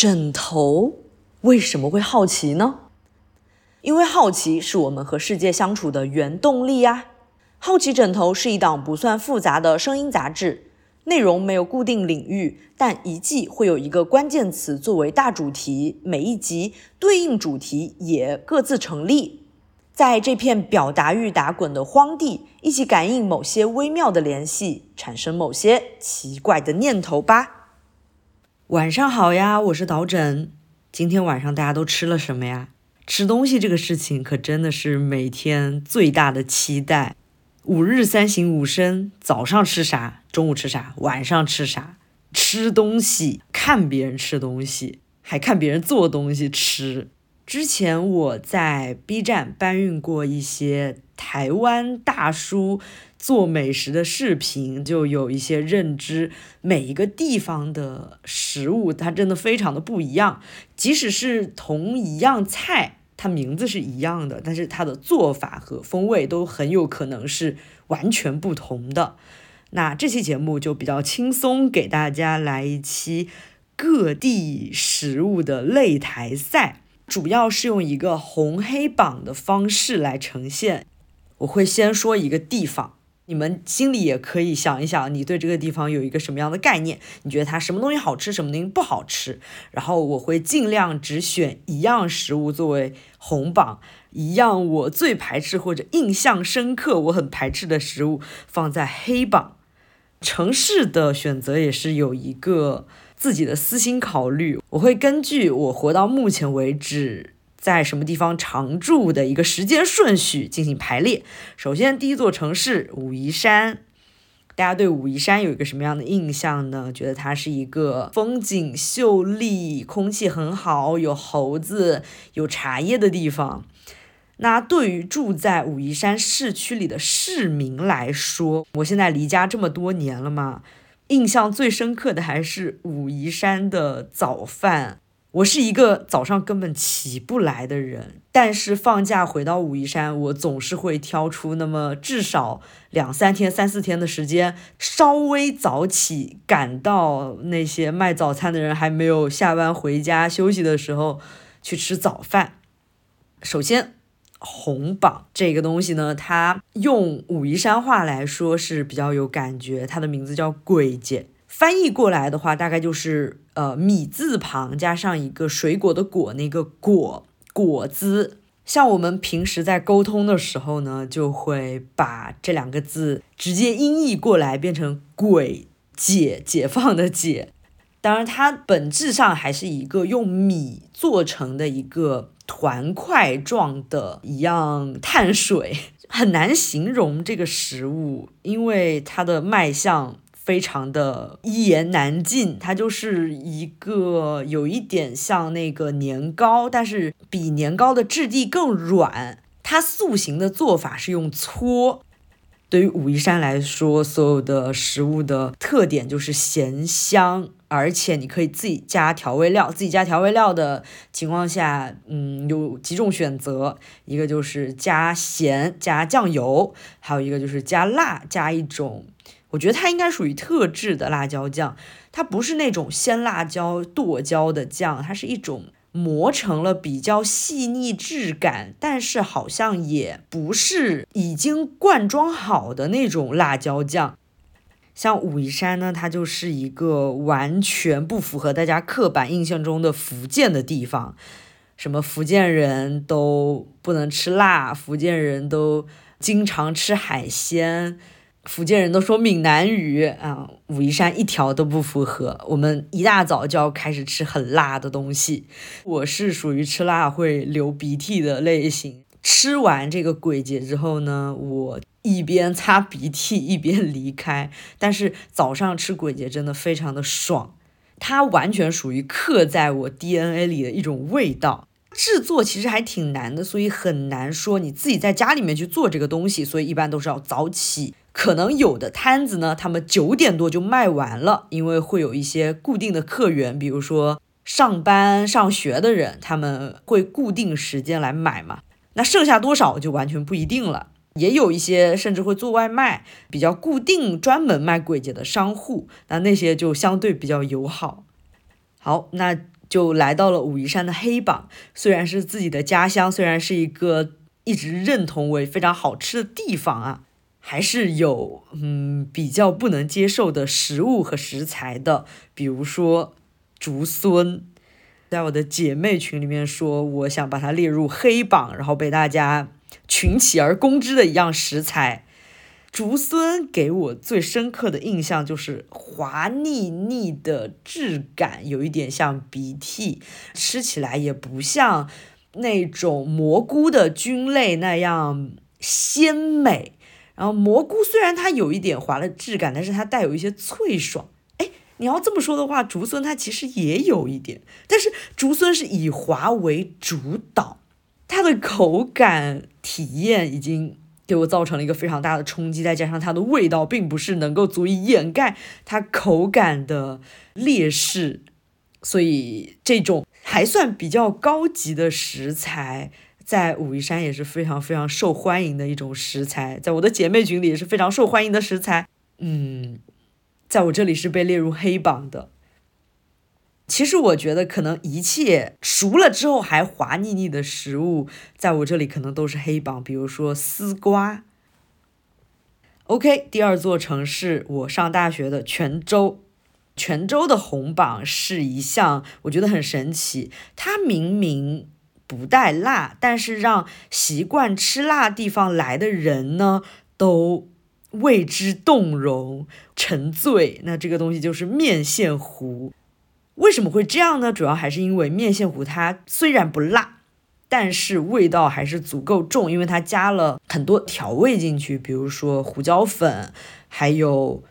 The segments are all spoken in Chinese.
枕头为什么会好奇呢？因为好奇是我们和世界相处的原动力呀。好奇枕头是一档不算复杂的声音杂志，内容没有固定领域，但一季会有一个关键词作为大主题，每一集对应主题也各自成立。在这片表达欲打滚的荒地，一起感应某些微妙的联系，产生某些奇怪的念头吧。晚上好呀，我是导枕。今天晚上大家都吃了什么呀？吃东西这个事情可真的是每天最大的期待。五日三省吾身，早上吃啥，中午吃啥，晚上吃啥？吃东西，看别人吃东西，还看别人做东西吃。之前我在 B 站搬运过一些台湾大叔做美食的视频，就有一些认知，每一个地方的食物它真的非常的不一样，即使是同一样菜，它名字是一样的，但是它的做法和风味都很有可能是完全不同的。那这期节目就比较轻松，给大家来一期各地食物的擂台赛。主要是用一个红黑榜的方式来呈现。我会先说一个地方，你们心里也可以想一想，你对这个地方有一个什么样的概念？你觉得它什么东西好吃，什么东西不好吃？然后我会尽量只选一样食物作为红榜，一样我最排斥或者印象深刻、我很排斥的食物放在黑榜。城市的选择也是有一个。自己的私心考虑，我会根据我活到目前为止在什么地方常住的一个时间顺序进行排列。首先，第一座城市武夷山，大家对武夷山有一个什么样的印象呢？觉得它是一个风景秀丽、空气很好、有猴子、有茶叶的地方。那对于住在武夷山市区里的市民来说，我现在离家这么多年了嘛。印象最深刻的还是武夷山的早饭。我是一个早上根本起不来的人，但是放假回到武夷山，我总是会挑出那么至少两三天、三四天的时间，稍微早起，赶到那些卖早餐的人还没有下班回家休息的时候去吃早饭。首先。红榜这个东西呢，它用武夷山话来说是比较有感觉。它的名字叫“鬼节”，翻译过来的话，大概就是呃米字旁加上一个水果的果，那个果果子。像我们平时在沟通的时候呢，就会把这两个字直接音译过来，变成“鬼解”，解放的解。当然，它本质上还是一个用米做成的一个。团块状的一样碳水很难形容这个食物，因为它的卖相非常的一言难尽。它就是一个有一点像那个年糕，但是比年糕的质地更软。它塑形的做法是用搓。对于武夷山来说，所有的食物的特点就是咸香，而且你可以自己加调味料。自己加调味料的情况下，嗯，有几种选择，一个就是加咸加酱油，还有一个就是加辣加一种，我觉得它应该属于特制的辣椒酱，它不是那种鲜辣椒剁椒的酱，它是一种。磨成了比较细腻质感，但是好像也不是已经灌装好的那种辣椒酱。像武夷山呢，它就是一个完全不符合大家刻板印象中的福建的地方，什么福建人都不能吃辣，福建人都经常吃海鲜。福建人都说闽南语啊，武夷山一条都不符合。我们一大早就要开始吃很辣的东西。我是属于吃辣会流鼻涕的类型。吃完这个鬼节之后呢，我一边擦鼻涕 一边离开。但是早上吃鬼节真的非常的爽，它完全属于刻在我 DNA 里的一种味道。制作其实还挺难的，所以很难说你自己在家里面去做这个东西。所以一般都是要早起。可能有的摊子呢，他们九点多就卖完了，因为会有一些固定的客源，比如说上班上学的人，他们会固定时间来买嘛。那剩下多少就完全不一定了。也有一些甚至会做外卖，比较固定专门卖鬼节的商户，那那些就相对比较友好。好，那就来到了武夷山的黑榜。虽然是自己的家乡，虽然是一个一直认同为非常好吃的地方啊，还是有嗯比较不能接受的食物和食材的，比如说竹荪。在我的姐妹群里面说，我想把它列入黑榜，然后被大家群起而攻之的一样食材。竹荪给我最深刻的印象就是滑腻腻的质感，有一点像鼻涕，吃起来也不像那种蘑菇的菌类那样鲜美。然后蘑菇虽然它有一点滑的质感，但是它带有一些脆爽。哎，你要这么说的话，竹荪它其实也有一点，但是竹荪是以滑为主导，它的口感体验已经。给我造成了一个非常大的冲击，再加上它的味道并不是能够足以掩盖它口感的劣势，所以这种还算比较高级的食材，在武夷山也是非常非常受欢迎的一种食材，在我的姐妹群里也是非常受欢迎的食材。嗯，在我这里是被列入黑榜的。其实我觉得，可能一切熟了之后还滑腻腻的食物，在我这里可能都是黑榜。比如说丝瓜。OK，第二座城市，我上大学的泉州。泉州的红榜是一项，我觉得很神奇。它明明不带辣，但是让习惯吃辣地方来的人呢，都为之动容、沉醉。那这个东西就是面线糊。为什么会这样呢？主要还是因为面线糊它虽然不辣，但是味道还是足够重，因为它加了很多调味进去，比如说胡椒粉，还有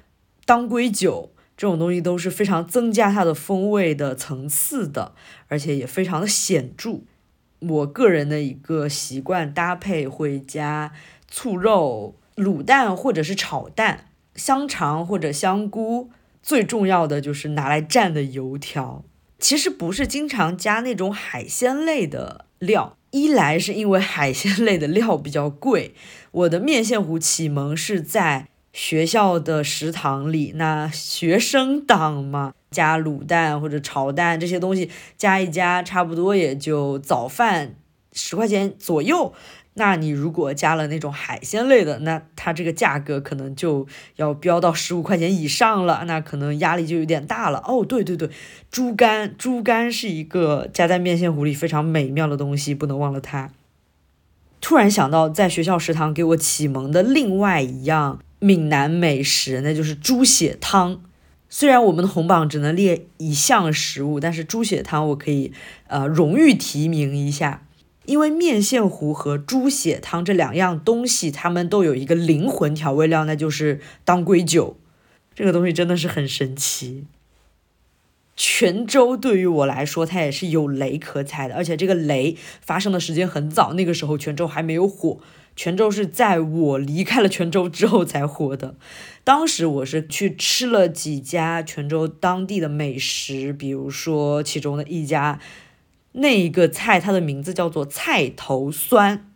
当归酒这种东西都是非常增加它的风味的层次的，而且也非常的显著。我个人的一个习惯搭配会加醋肉、卤蛋或者是炒蛋、香肠或者香菇。最重要的就是拿来蘸的油条，其实不是经常加那种海鲜类的料，一来是因为海鲜类的料比较贵。我的面线糊启蒙是在学校的食堂里，那学生党嘛，加卤蛋或者炒蛋这些东西加一加，差不多也就早饭十块钱左右。那你如果加了那种海鲜类的，那它这个价格可能就要飙到十五块钱以上了，那可能压力就有点大了。哦，对对对，猪肝，猪肝是一个加在面线糊里非常美妙的东西，不能忘了它。突然想到，在学校食堂给我启蒙的另外一样闽南美食，那就是猪血汤。虽然我们的红榜只能列一项食物，但是猪血汤我可以呃荣誉提名一下。因为面线糊和猪血汤这两样东西，它们都有一个灵魂调味料，那就是当归酒。这个东西真的是很神奇。泉州对于我来说，它也是有雷可踩的，而且这个雷发生的时间很早，那个时候泉州还没有火。泉州是在我离开了泉州之后才火的。当时我是去吃了几家泉州当地的美食，比如说其中的一家。那一个菜，它的名字叫做菜头酸。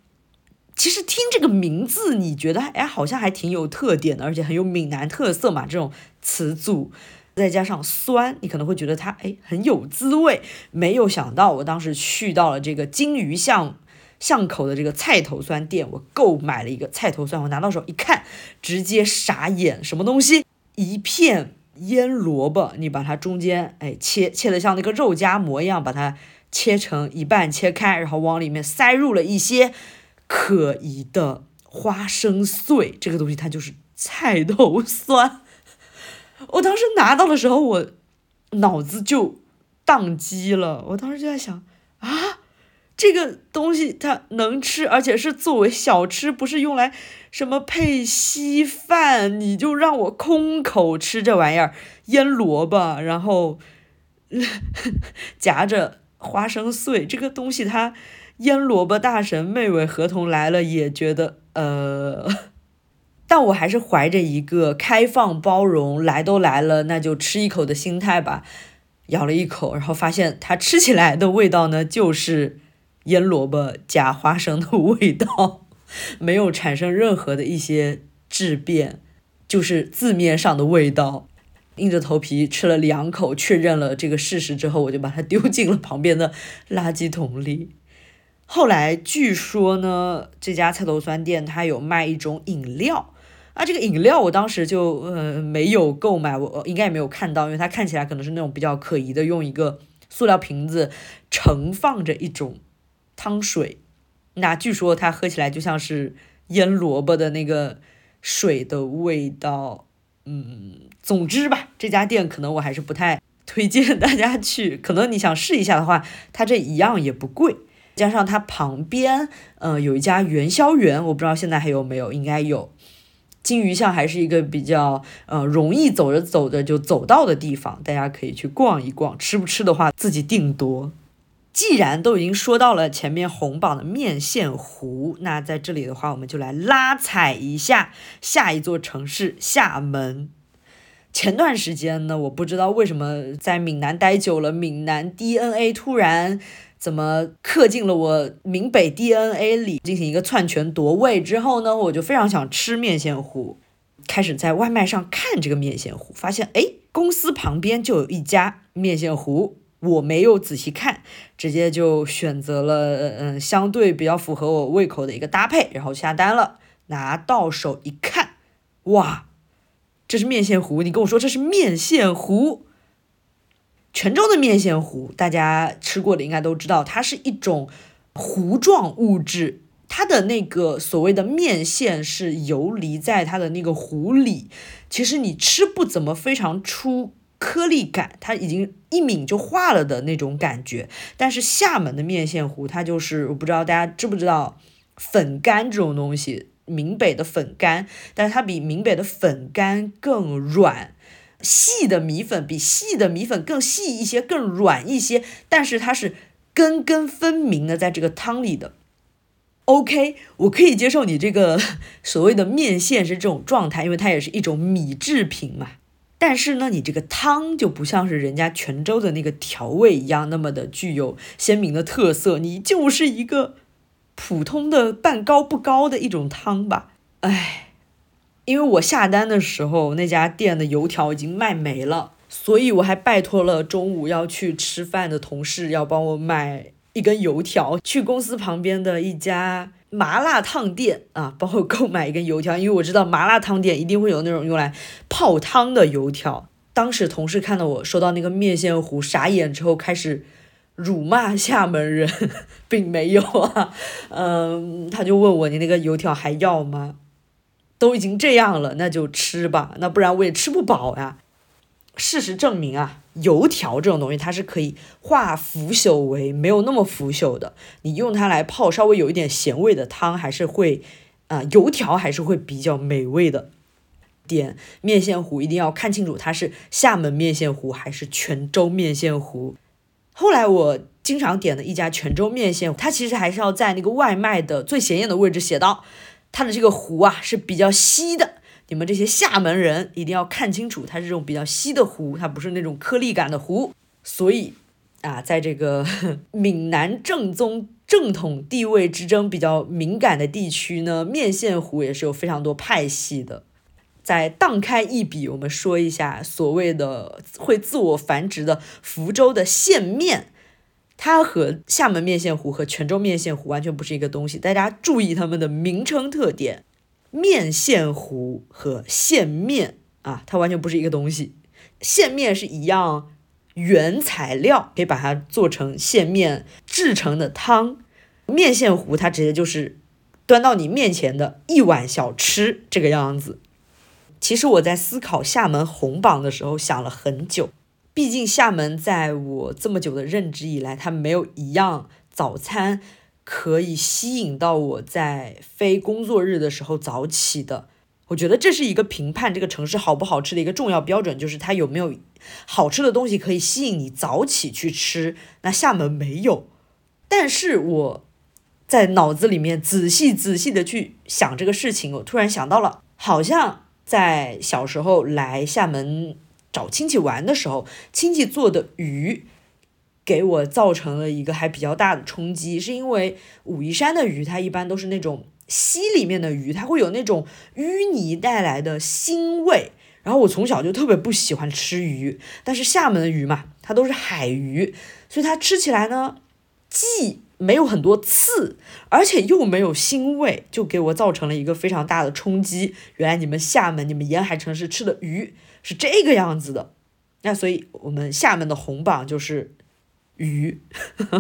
其实听这个名字，你觉得哎，好像还挺有特点的，而且很有闽南特色嘛。这种词组再加上酸，你可能会觉得它哎很有滋味。没有想到，我当时去到了这个金鱼巷巷口的这个菜头酸店，我购买了一个菜头酸，我拿到手一看，直接傻眼，什么东西？一片腌萝卜，你把它中间哎切切的像那个肉夹馍一样，把它。切成一半，切开，然后往里面塞入了一些可疑的花生碎。这个东西它就是菜头酸。我当时拿到的时候，我脑子就宕机了。我当时就在想啊，这个东西它能吃，而且是作为小吃，不是用来什么配稀饭。你就让我空口吃这玩意儿，腌萝卜，然后 夹着。花生碎这个东西，它腌萝卜大神妹妹合同来了也觉得呃，但我还是怀着一个开放包容，来都来了，那就吃一口的心态吧。咬了一口，然后发现它吃起来的味道呢，就是腌萝卜加花生的味道，没有产生任何的一些质变，就是字面上的味道。硬着头皮吃了两口，确认了这个事实之后，我就把它丢进了旁边的垃圾桶里。后来据说呢，这家菜头酸店它有卖一种饮料啊，这个饮料我当时就呃没有购买，我应该也没有看到，因为它看起来可能是那种比较可疑的，用一个塑料瓶子盛放着一种汤水。那据说它喝起来就像是腌萝卜的那个水的味道。嗯，总之吧，这家店可能我还是不太推荐大家去。可能你想试一下的话，它这一样也不贵。加上它旁边，呃，有一家元宵园，我不知道现在还有没有，应该有。金鱼巷还是一个比较呃容易走着走着就走到的地方，大家可以去逛一逛。吃不吃的话自己定夺。既然都已经说到了前面红榜的面线糊，那在这里的话，我们就来拉踩一下下一座城市厦门。前段时间呢，我不知道为什么在闽南待久了，闽南 DNA 突然。怎么刻进了我闽北 DNA 里，进行一个篡权夺位之后呢，我就非常想吃面线糊，开始在外卖上看这个面线糊，发现哎，公司旁边就有一家面线糊，我没有仔细看，直接就选择了嗯相对比较符合我胃口的一个搭配，然后下单了，拿到手一看，哇，这是面线糊，你跟我说这是面线糊。泉州的面线糊，大家吃过的应该都知道，它是一种糊状物质，它的那个所谓的面线是游离在它的那个糊里，其实你吃不怎么非常出颗粒感，它已经一抿就化了的那种感觉。但是厦门的面线糊，它就是我不知道大家知不知道粉干这种东西，闽北的粉干，但是它比闽北的粉干更软。细的米粉比细的米粉更细一些，更软一些，但是它是根根分明的在这个汤里的。OK，我可以接受你这个所谓的面线是这种状态，因为它也是一种米制品嘛。但是呢，你这个汤就不像是人家泉州的那个调味一样那么的具有鲜明的特色，你就是一个普通的半高不高的一种汤吧。唉。因为我下单的时候，那家店的油条已经卖没了，所以我还拜托了中午要去吃饭的同事，要帮我买一根油条，去公司旁边的一家麻辣烫店啊，帮我购买一根油条，因为我知道麻辣烫店一定会有那种用来泡汤的油条。当时同事看到我收到那个面线糊，傻眼之后开始辱骂厦门人，并没有啊，嗯，他就问我你那个油条还要吗？都已经这样了，那就吃吧，那不然我也吃不饱呀。事实证明啊，油条这种东西它是可以化腐朽为没有那么腐朽的。你用它来泡稍微有一点咸味的汤，还是会啊，油条还是会比较美味的。点面线糊一定要看清楚它是厦门面线糊还是泉州面线糊。后来我经常点的一家泉州面线，它其实还是要在那个外卖的最显眼的位置写到。它的这个糊啊是比较稀的，你们这些厦门人一定要看清楚，它是这种比较稀的糊，它不是那种颗粒感的糊。所以啊，在这个 闽南正宗正统地位之争比较敏感的地区呢，面线糊也是有非常多派系的。再荡开一笔，我们说一下所谓的会自我繁殖的福州的线面。它和厦门面线糊和泉州面线糊完全不是一个东西，大家注意它们的名称特点。面线糊和线面啊，它完全不是一个东西。线面是一样原材料，可以把它做成线面制成的汤。面线糊它直接就是端到你面前的一碗小吃这个样子。其实我在思考厦门红榜的时候想了很久。毕竟厦门在我这么久的认知以来，它没有一样早餐可以吸引到我在非工作日的时候早起的。我觉得这是一个评判这个城市好不好吃的一个重要标准，就是它有没有好吃的东西可以吸引你早起去吃。那厦门没有，但是我在脑子里面仔细仔细的去想这个事情，我突然想到了，好像在小时候来厦门。找亲戚玩的时候，亲戚做的鱼给我造成了一个还比较大的冲击，是因为武夷山的鱼它一般都是那种溪里面的鱼，它会有那种淤泥带来的腥味。然后我从小就特别不喜欢吃鱼，但是厦门的鱼嘛，它都是海鱼，所以它吃起来呢，既没有很多刺，而且又没有腥味，就给我造成了一个非常大的冲击。原来你们厦门、你们沿海城市吃的鱼是这个样子的，那所以我们厦门的红榜就是鱼。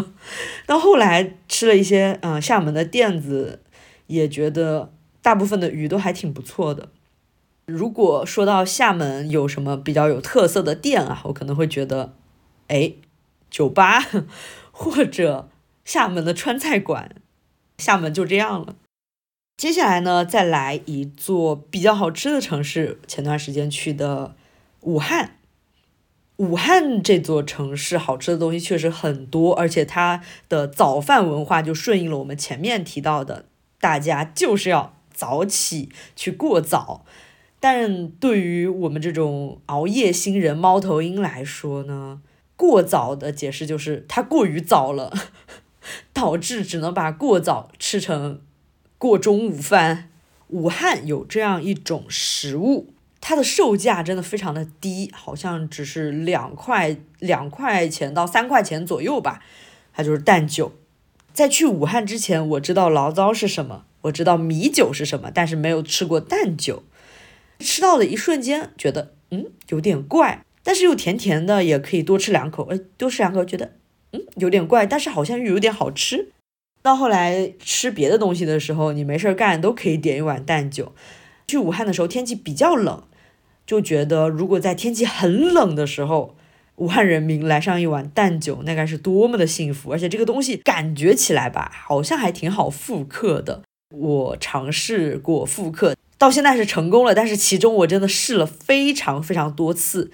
到后来吃了一些嗯厦门的店子，也觉得大部分的鱼都还挺不错的。如果说到厦门有什么比较有特色的店啊，我可能会觉得，哎，酒吧 或者。厦门的川菜馆，厦门就这样了。接下来呢，再来一座比较好吃的城市。前段时间去的武汉，武汉这座城市好吃的东西确实很多，而且它的早饭文化就顺应了我们前面提到的，大家就是要早起去过早。但对于我们这种熬夜新人猫头鹰来说呢，过早的解释就是它过于早了。导致只能把过早吃成过中午饭。武汉有这样一种食物，它的售价真的非常的低，好像只是两块两块钱到三块钱左右吧。它就是蛋酒。在去武汉之前，我知道醪糟是什么，我知道米酒是什么，但是没有吃过蛋酒。吃到的一瞬间，觉得嗯有点怪，但是又甜甜的，也可以多吃两口。哎，多吃两口，觉得。嗯，有点怪，但是好像又有点好吃。到后来吃别的东西的时候，你没事儿干都可以点一碗蛋酒。去武汉的时候天气比较冷，就觉得如果在天气很冷的时候，武汉人民来上一碗蛋酒，那该是多么的幸福。而且这个东西感觉起来吧，好像还挺好复刻的。我尝试过复刻，到现在是成功了，但是其中我真的试了非常非常多次。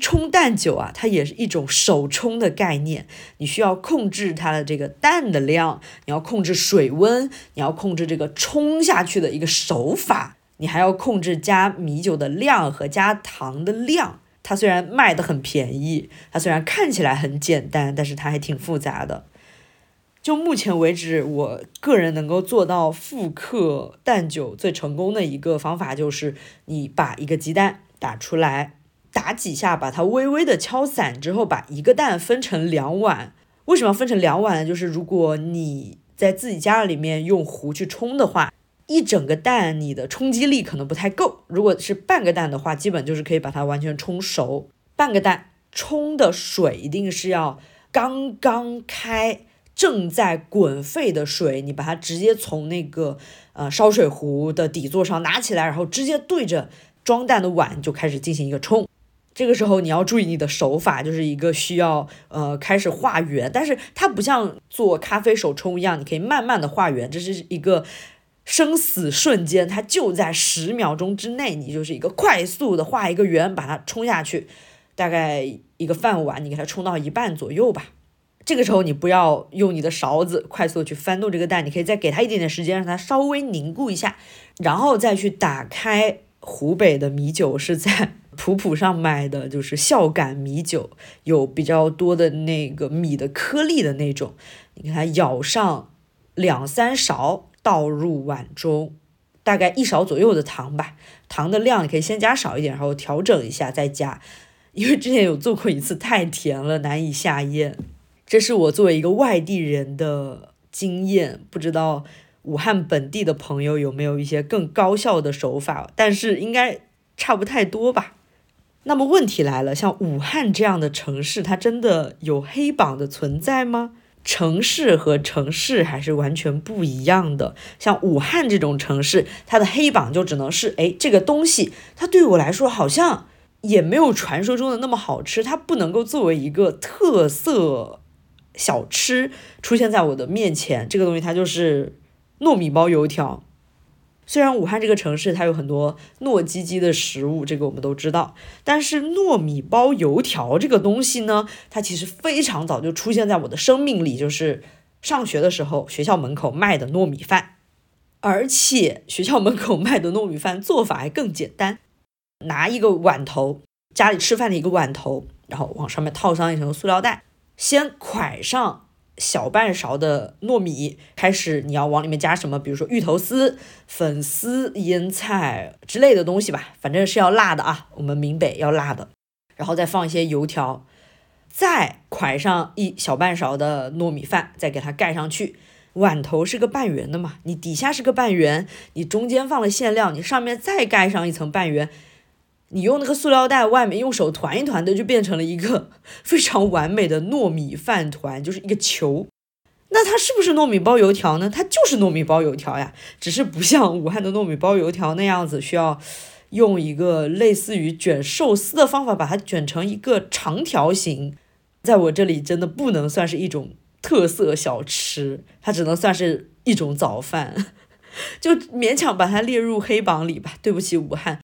冲蛋酒啊，它也是一种手冲的概念，你需要控制它的这个蛋的量，你要控制水温，你要控制这个冲下去的一个手法，你还要控制加米酒的量和加糖的量。它虽然卖的很便宜，它虽然看起来很简单，但是它还挺复杂的。就目前为止，我个人能够做到复刻蛋酒最成功的一个方法，就是你把一个鸡蛋打出来。打几下，把它微微的敲散之后，把一个蛋分成两碗。为什么要分成两碗呢？就是如果你在自己家里面用壶去冲的话，一整个蛋你的冲击力可能不太够。如果是半个蛋的话，基本就是可以把它完全冲熟。半个蛋冲的水一定是要刚刚开、正在滚沸的水，你把它直接从那个呃烧水壶的底座上拿起来，然后直接对着装蛋的碗就开始进行一个冲。这个时候你要注意你的手法，就是一个需要呃开始画圆，但是它不像做咖啡手冲一样，你可以慢慢的画圆，这是一个生死瞬间，它就在十秒钟之内，你就是一个快速的画一个圆，把它冲下去，大概一个饭碗，你给它冲到一半左右吧。这个时候你不要用你的勺子快速的去翻动这个蛋，你可以再给它一点点时间，让它稍微凝固一下，然后再去打开湖北的米酒是在。普普上买的就是孝感米酒，有比较多的那个米的颗粒的那种，你给它舀上两三勺，倒入碗中，大概一勺左右的糖吧，糖的量你可以先加少一点，然后调整一下再加，因为之前有做过一次太甜了，难以下咽。这是我作为一个外地人的经验，不知道武汉本地的朋友有没有一些更高效的手法，但是应该差不太多吧。那么问题来了，像武汉这样的城市，它真的有黑榜的存在吗？城市和城市还是完全不一样的。像武汉这种城市，它的黑榜就只能是，哎，这个东西它对我来说好像也没有传说中的那么好吃，它不能够作为一个特色小吃出现在我的面前。这个东西它就是糯米包油条。虽然武汉这个城市它有很多糯叽叽的食物，这个我们都知道，但是糯米包油条这个东西呢，它其实非常早就出现在我的生命里，就是上学的时候学校门口卖的糯米饭，而且学校门口卖的糯米饭做法还更简单，拿一个碗头，家里吃饭的一个碗头，然后往上面套上一层塑料袋，先蒯上小半勺的糯米，开始你要往里面加什么？比如说芋头丝、粉丝、腌菜之类的东西吧，反正是要辣的啊。我们闽北要辣的，然后再放一些油条，再蒯上一小半勺的糯米饭，再给它盖上去。碗头是个半圆的嘛，你底下是个半圆，你中间放了馅料，你上面再盖上一层半圆。你用那个塑料袋，外面用手团一团的，就变成了一个 非常完美的糯米饭团，就是一个球。那它是不是糯米包油条呢？它就是糯米包油条呀，只是不像武汉的糯米包油条那样子，需要用一个类似于卷寿司的方法把它卷成一个长条形。在我这里，真的不能算是一种特色小吃，它只能算是一种早饭，就勉强把它列入黑榜里吧。对不起，武汉。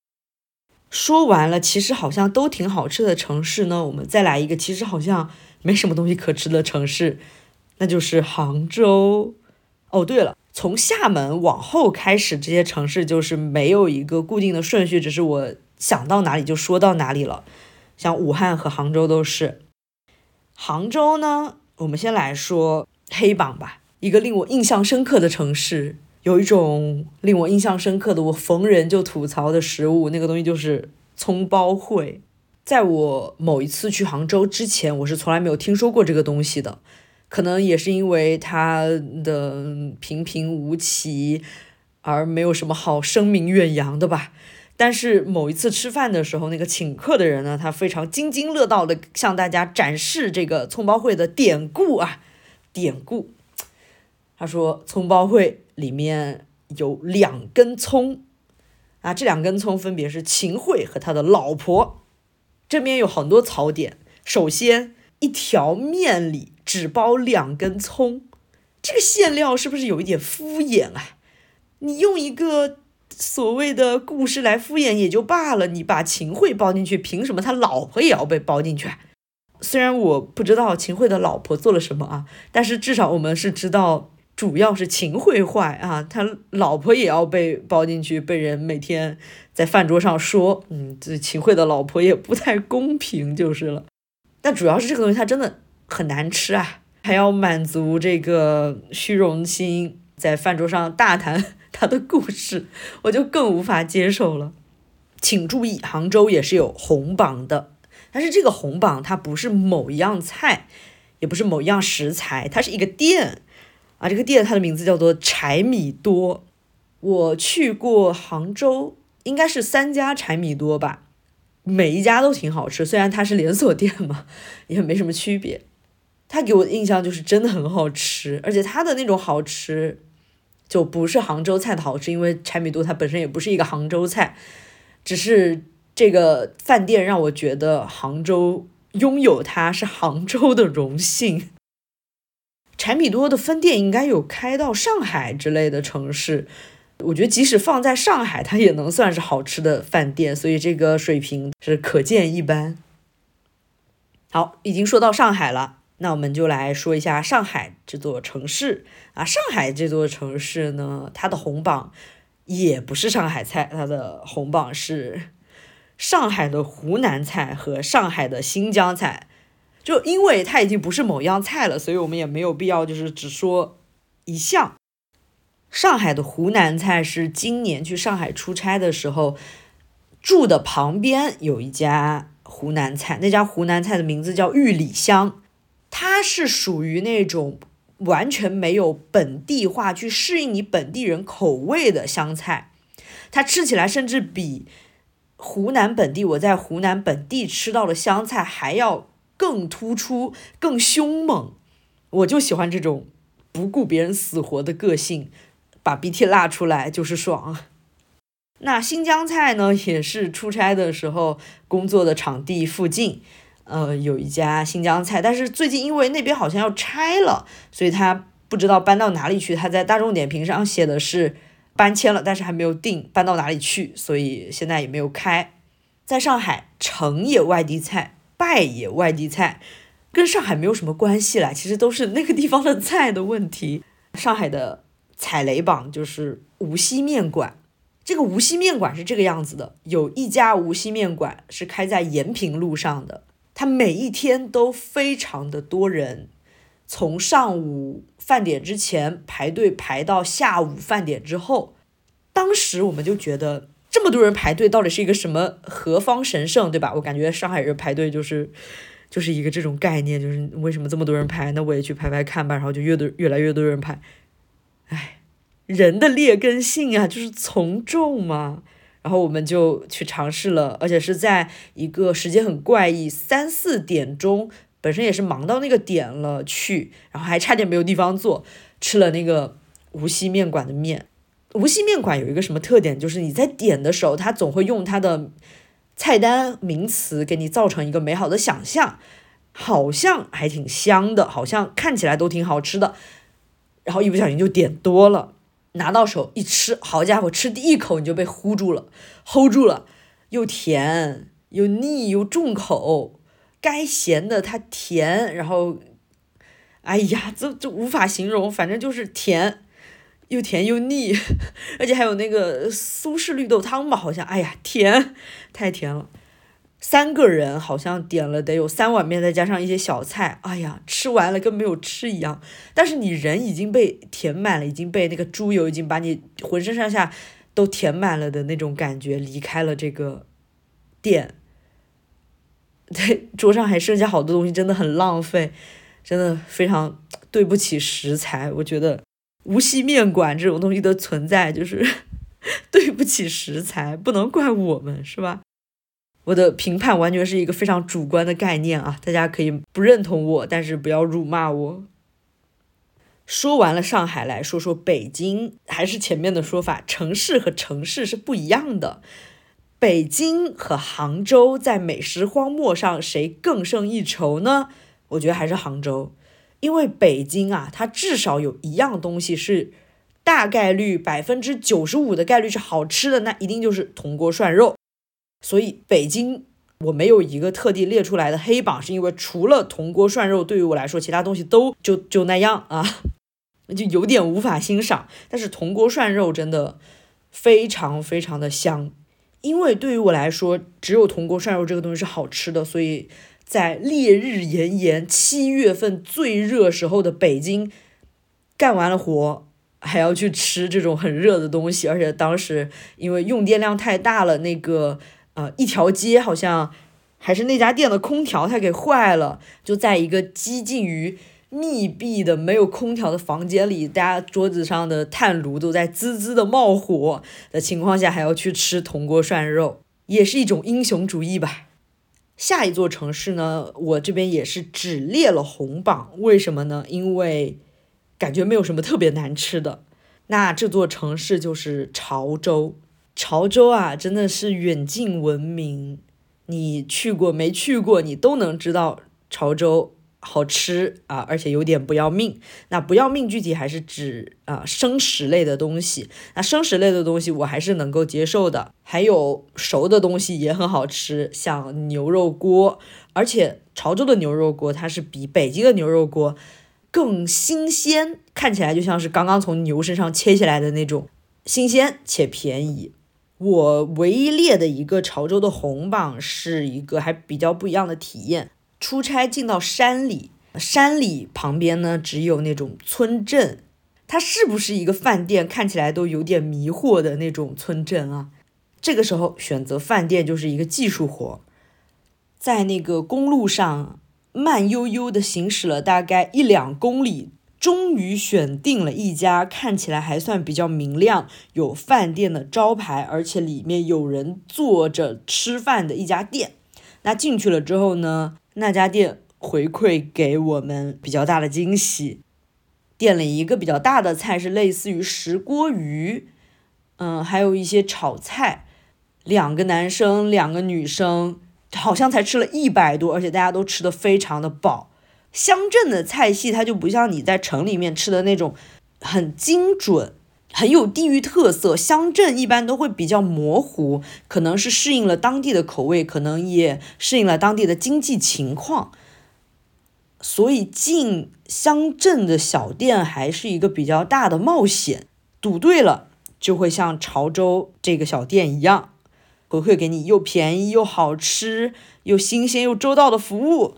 说完了，其实好像都挺好吃的城市呢。我们再来一个，其实好像没什么东西可吃的城市，那就是杭州。哦，对了，从厦门往后开始，这些城市就是没有一个固定的顺序，只是我想到哪里就说到哪里了。像武汉和杭州都是。杭州呢，我们先来说黑榜吧。一个令我印象深刻的城市。有一种令我印象深刻的，我逢人就吐槽的食物，那个东西就是葱包烩。在我某一次去杭州之前，我是从来没有听说过这个东西的，可能也是因为它的平平无奇，而没有什么好声名远扬的吧。但是某一次吃饭的时候，那个请客的人呢，他非常津津乐道的向大家展示这个葱包烩的典故啊，典故。他说葱包烩。里面有两根葱啊，这两根葱分别是秦桧和他的老婆。这边有很多槽点。首先，一条面里只包两根葱，这个馅料是不是有一点敷衍啊？你用一个所谓的故事来敷衍也就罢了，你把秦桧包进去，凭什么他老婆也要被包进去？虽然我不知道秦桧的老婆做了什么啊，但是至少我们是知道。主要是秦桧坏啊，他老婆也要被包进去，被人每天在饭桌上说，嗯，这秦桧的老婆也不太公平就是了。但主要是这个东西它真的很难吃啊，还要满足这个虚荣心，在饭桌上大谈他的故事，我就更无法接受了。请注意，杭州也是有红榜的，但是这个红榜它不是某一样菜，也不是某一样食材，它是一个店。啊，这个店它的名字叫做柴米多。我去过杭州，应该是三家柴米多吧，每一家都挺好吃。虽然它是连锁店嘛，也没什么区别。它给我的印象就是真的很好吃，而且它的那种好吃，就不是杭州菜的好吃，因为柴米多它本身也不是一个杭州菜，只是这个饭店让我觉得杭州拥有它是杭州的荣幸。柴米多的分店应该有开到上海之类的城市，我觉得即使放在上海，它也能算是好吃的饭店，所以这个水平是可见一斑。好，已经说到上海了，那我们就来说一下上海这座城市啊。上海这座城市呢，它的红榜也不是上海菜，它的红榜是上海的湖南菜和上海的新疆菜。就因为它已经不是某样菜了，所以我们也没有必要就是只说一项。上海的湖南菜是今年去上海出差的时候住的旁边有一家湖南菜，那家湖南菜的名字叫玉里香，它是属于那种完全没有本地化去适应你本地人口味的湘菜，它吃起来甚至比湖南本地我在湖南本地吃到的湘菜还要。更突出、更凶猛，我就喜欢这种不顾别人死活的个性，把鼻涕拉出来就是爽。那新疆菜呢，也是出差的时候工作的场地附近，呃，有一家新疆菜，但是最近因为那边好像要拆了，所以他不知道搬到哪里去。他在大众点评上写的是搬迁了，但是还没有定搬到哪里去，所以现在也没有开。在上海，成也外地菜。败也外地菜，跟上海没有什么关系啦，其实都是那个地方的菜的问题。上海的踩雷榜就是无锡面馆，这个无锡面馆是这个样子的，有一家无锡面馆是开在延平路上的，它每一天都非常的多人，从上午饭点之前排队排到下午饭点之后，当时我们就觉得这么多人排队到底是一个什么何方神圣，对吧？我感觉上海人排队就是就是一个这种概念，就是为什么这么多人排，那我也去排排看吧，然后就越多越来越多人排，哎，人的劣根性啊，就是从众嘛。然后我们就去尝试了，而且是在一个时间很怪异，三四点钟，本身也是忙到那个点了去，然后还差点没有地方坐，吃了那个无锡面馆的面。无锡面馆有一个什么特点，就是你在点的时候，它总会用它的菜单名词给你造成一个美好的想象，好像还挺香的，好像看起来都挺好吃的，然后一不小心就点多了。拿到手一吃，好家伙，吃第一口你就被唬住了，hold 住了，又甜又腻又重口，该咸的它甜，然后，哎呀，这这无法形容，反正就是甜，又甜又腻，而且还有那个苏式绿豆汤吧，好像，哎呀，甜，太甜了。三个人好像点了得有三碗面，再加上一些小菜，哎呀，吃完了跟没有吃一样。但是你人已经被填满了，已经被那个猪油已经把你浑身上下都填满了的那种感觉，离开了这个店。对，桌上还剩下好多东西，真的很浪费，真的非常对不起食材。我觉得无锡面馆这种东西的存在，就是 对不起食材，不能怪我们，是吧？我的评判完全是一个非常主观的概念啊，大家可以不认同我，但是不要辱骂我。说完了上海，来说说北京，还是前面的说法，城市和城市是不一样的。北京和杭州在美食荒漠上谁更胜一筹呢？我觉得还是杭州，因为北京啊，它至少有一样东西是大概率百分之九十五的概率是好吃的，那一定就是铜锅涮肉。所以北京我没有一个特地列出来的黑榜，是因为除了铜锅涮肉，对于我来说，其他东西都就就那样啊，就有点无法欣赏。但是铜锅涮肉真的非常非常的香，因为对于我来说，只有铜锅涮肉这个东西是好吃的。所以在烈日炎炎七月份最热时候的北京，干完了活还要去吃这种很热的东西，而且当时因为用电量太大了，那个。呃，一条街好像还是那家店的空调它给坏了，就在一个接近于密闭的没有空调的房间里，大家桌子上的炭炉都在滋滋的冒火的情况下，还要去吃铜锅涮肉，也是一种英雄主义吧。下一座城市呢，我这边也是只列了红榜，为什么呢？因为感觉没有什么特别难吃的。那这座城市就是潮州。潮州啊，真的是远近闻名。你去过没去过，你都能知道潮州好吃啊，而且有点不要命。那不要命具体还是指啊生食类的东西。那生食类的东西我还是能够接受的。还有熟的东西也很好吃，像牛肉锅。而且潮州的牛肉锅它是比北京的牛肉锅更新鲜，看起来就像是刚刚从牛身上切下来的那种新鲜且便宜。我唯一列的一个潮州的红榜是一个还比较不一样的体验。出差进到山里，山里旁边呢只有那种村镇，它是不是一个饭店，看起来都有点迷惑的那种村镇啊。这个时候选择饭店就是一个技术活，在那个公路上慢悠悠的行驶了大概一两公里。终于选定了一家看起来还算比较明亮、有饭店的招牌，而且里面有人坐着吃饭的一家店。那进去了之后呢，那家店回馈给我们比较大的惊喜，点了一个比较大的菜，是类似于石锅鱼，嗯，还有一些炒菜。两个男生，两个女生，好像才吃了一百多，而且大家都吃的非常的饱。乡镇的菜系，它就不像你在城里面吃的那种很精准、很有地域特色。乡镇一般都会比较模糊，可能是适应了当地的口味，可能也适应了当地的经济情况。所以进乡镇的小店还是一个比较大的冒险。赌对了，就会像潮州这个小店一样，回馈给你又便宜又好吃又新鲜又周到的服务。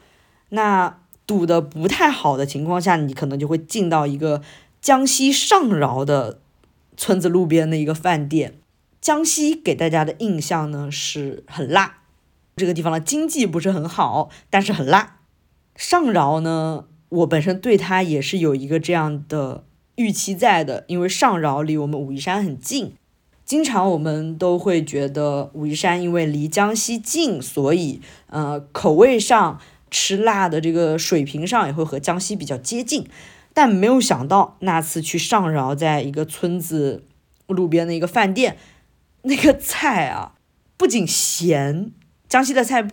那。赌得不太好的情况下，你可能就会进到一个江西上饶的村子路边的一个饭店。江西给大家的印象呢是很辣，这个地方的经济不是很好，但是很辣。上饶呢，我本身对它也是有一个这样的预期在的，因为上饶离我们武夷山很近，经常我们都会觉得武夷山因为离江西近，所以呃口味上吃辣的这个水平上也会和江西比较接近。但没有想到那次去上饶，在一个村子路边的一个饭店。那个菜啊，不仅咸，江西的菜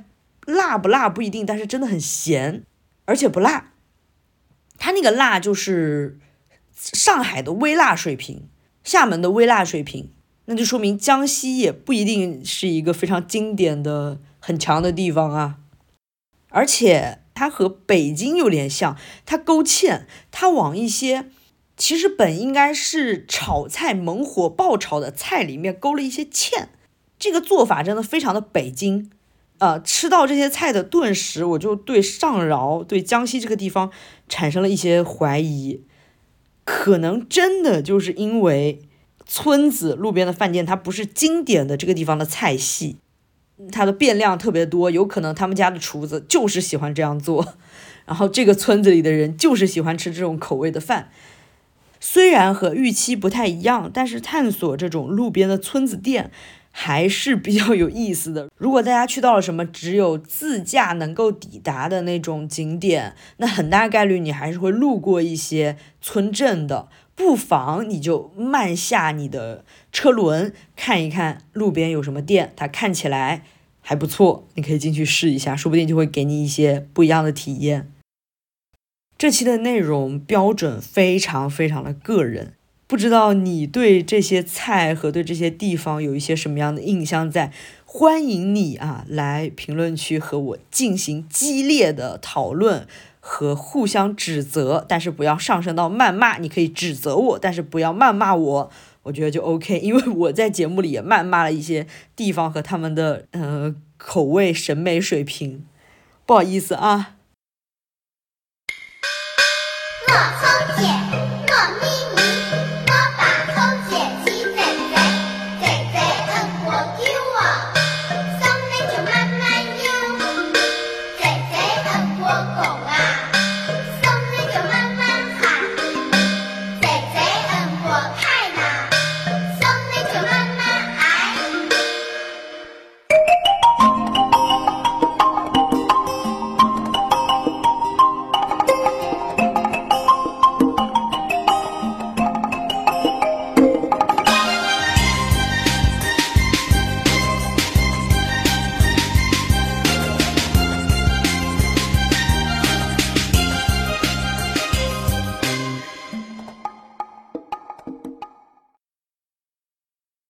辣不辣不一定，但是真的很咸，而且不辣。它那个辣就是上海的微辣水平，厦门的微辣水平，那就说明江西也不一定是一个非常经典的很强的地方啊。而且它和北京有点像，它勾芡，它往一些。其实本应该是炒菜猛火爆炒的菜里面勾了一些芡，这个做法真的非常的北京。呃，吃到这些菜的顿时，我就对上饶、对江西这个地方产生了一些怀疑。可能真的就是因为村子路边的饭店，它不是经典的这个地方的菜系，它的变量特别多，有可能他们家的厨子就是喜欢这样做，然后这个村子里的人就是喜欢吃这种口味的饭。虽然和预期不太一样，但是探索这种路边的村子店还是比较有意思的。如果大家去到了什么只有自驾能够抵达的那种景点，那很大概率你还是会路过一些村镇的。不妨你就慢下你的车轮，看一看路边有什么店，它看起来还不错，你可以进去试一下，说不定就会给你一些不一样的体验。这期的内容标准非常非常的个人，不知道你对这些菜和对这些地方有一些什么样的印象在？欢迎你啊来评论区和我进行激烈的讨论和互相指责，但是不要上升到谩骂。你可以指责我，但是不要谩骂我，我觉得就 OK。因为我在节目里也谩骂了一些地方和他们的呃口味审美水平，不好意思啊。